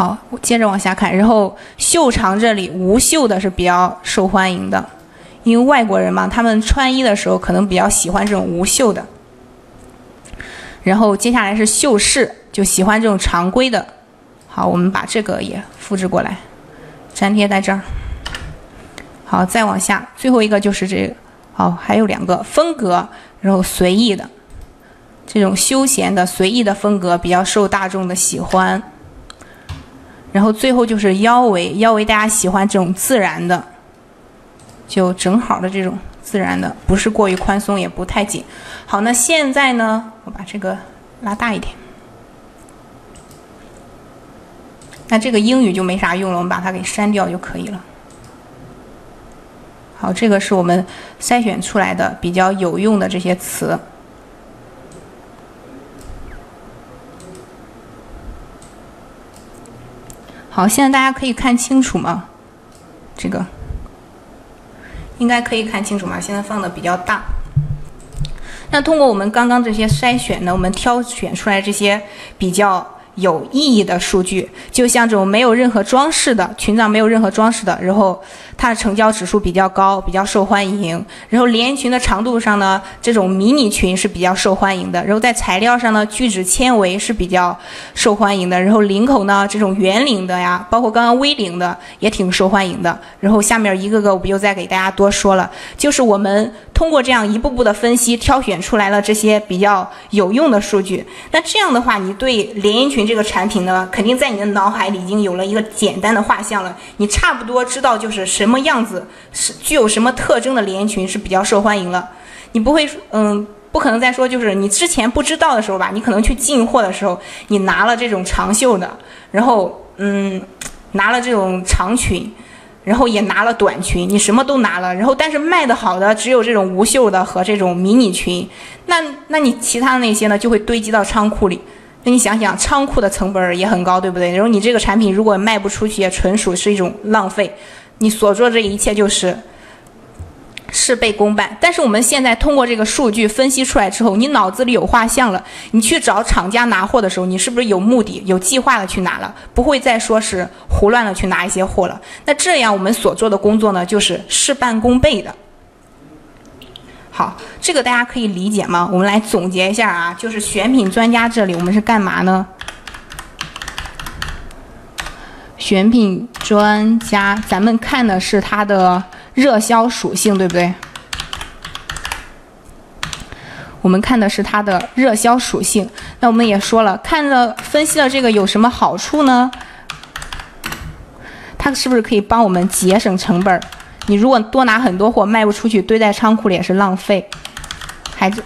好，接着往下看，然后袖长这里无袖的是比较受欢迎的，因为外国人嘛，他们穿衣的时候可能比较喜欢这种无袖的。然后接下来是袖饰，就喜欢这种常规的。好，我们把这个也复制过来，粘贴在这儿。好，再往下，最后一个就是这个。好，还有两个风格，然后随意的，这种休闲的、随意的风格比较受大众的喜欢。然后最后就是腰围，腰围大家喜欢这种自然的，就正好的这种自然的，不是过于宽松，也不太紧。好，那现在呢，我把这个拉大一点。那这个英语就没啥用了，我们把它给删掉就可以了。好，这个是我们筛选出来的比较有用的这些词。好，现在大家可以看清楚吗？这个应该可以看清楚吗？现在放的比较大。那通过我们刚刚这些筛选呢，我们挑选出来这些比较。有意义的数据，就像这种没有任何装饰的裙长，没有任何装饰的，然后它的成交指数比较高，比较受欢迎。然后连衣裙的长度上呢，这种迷你裙是比较受欢迎的。然后在材料上呢，聚酯纤维是比较受欢迎的。然后领口呢，这种圆领的呀，包括刚刚 V 领的也挺受欢迎的。然后下面一个个我不又再给大家多说了，就是我们通过这样一步步的分析，挑选出来了这些比较有用的数据。那这样的话，你对连衣裙。这个产品呢，肯定在你的脑海里已经有了一个简单的画像了。你差不多知道就是什么样子是具有什么特征的连衣裙是比较受欢迎了。你不会，嗯，不可能再说就是你之前不知道的时候吧？你可能去进货的时候，你拿了这种长袖的，然后嗯，拿了这种长裙，然后也拿了短裙，你什么都拿了，然后但是卖的好的只有这种无袖的和这种迷你裙。那那你其他的那些呢，就会堆积到仓库里。那你想想，仓库的成本也很高，对不对？然后你这个产品如果卖不出去，也纯属是一种浪费。你所做这一切就是事倍功半。但是我们现在通过这个数据分析出来之后，你脑子里有画像了，你去找厂家拿货的时候，你是不是有目的、有计划的去拿了？不会再说是胡乱的去拿一些货了。那这样我们所做的工作呢，就是事半功倍的。好，这个大家可以理解吗？我们来总结一下啊，就是选品专家这里我们是干嘛呢？选品专家，咱们看的是它的热销属性，对不对？我们看的是它的热销属性。那我们也说了，看了分析了这个有什么好处呢？它是不是可以帮我们节省成本？你如果多拿很多货卖不出去，堆在仓库里也是浪费，还是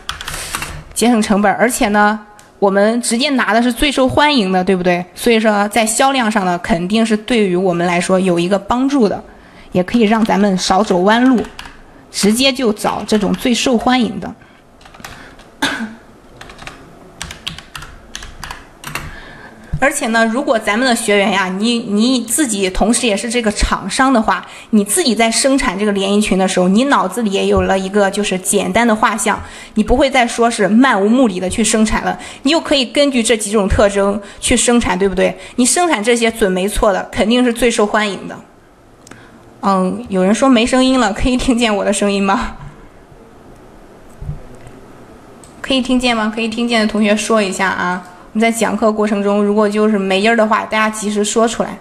节省成本。而且呢，我们直接拿的是最受欢迎的，对不对？所以说在销量上呢，肯定是对于我们来说有一个帮助的，也可以让咱们少走弯路，直接就找这种最受欢迎的。而且呢，如果咱们的学员呀，你你自己同时也是这个厂商的话，你自己在生产这个连衣裙的时候，你脑子里也有了一个就是简单的画像，你不会再说是漫无目的的去生产了，你又可以根据这几种特征去生产，对不对？你生产这些准没错的，肯定是最受欢迎的。嗯，有人说没声音了，可以听见我的声音吗？可以听见吗？可以听见的同学说一下啊。你在讲课过程中，如果就是没音儿的话，大家及时说出来。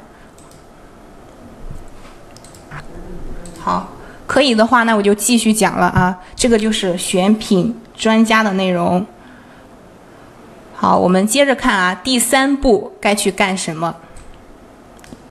好，可以的话，那我就继续讲了啊。这个就是选品专家的内容。好，我们接着看啊，第三步该去干什么？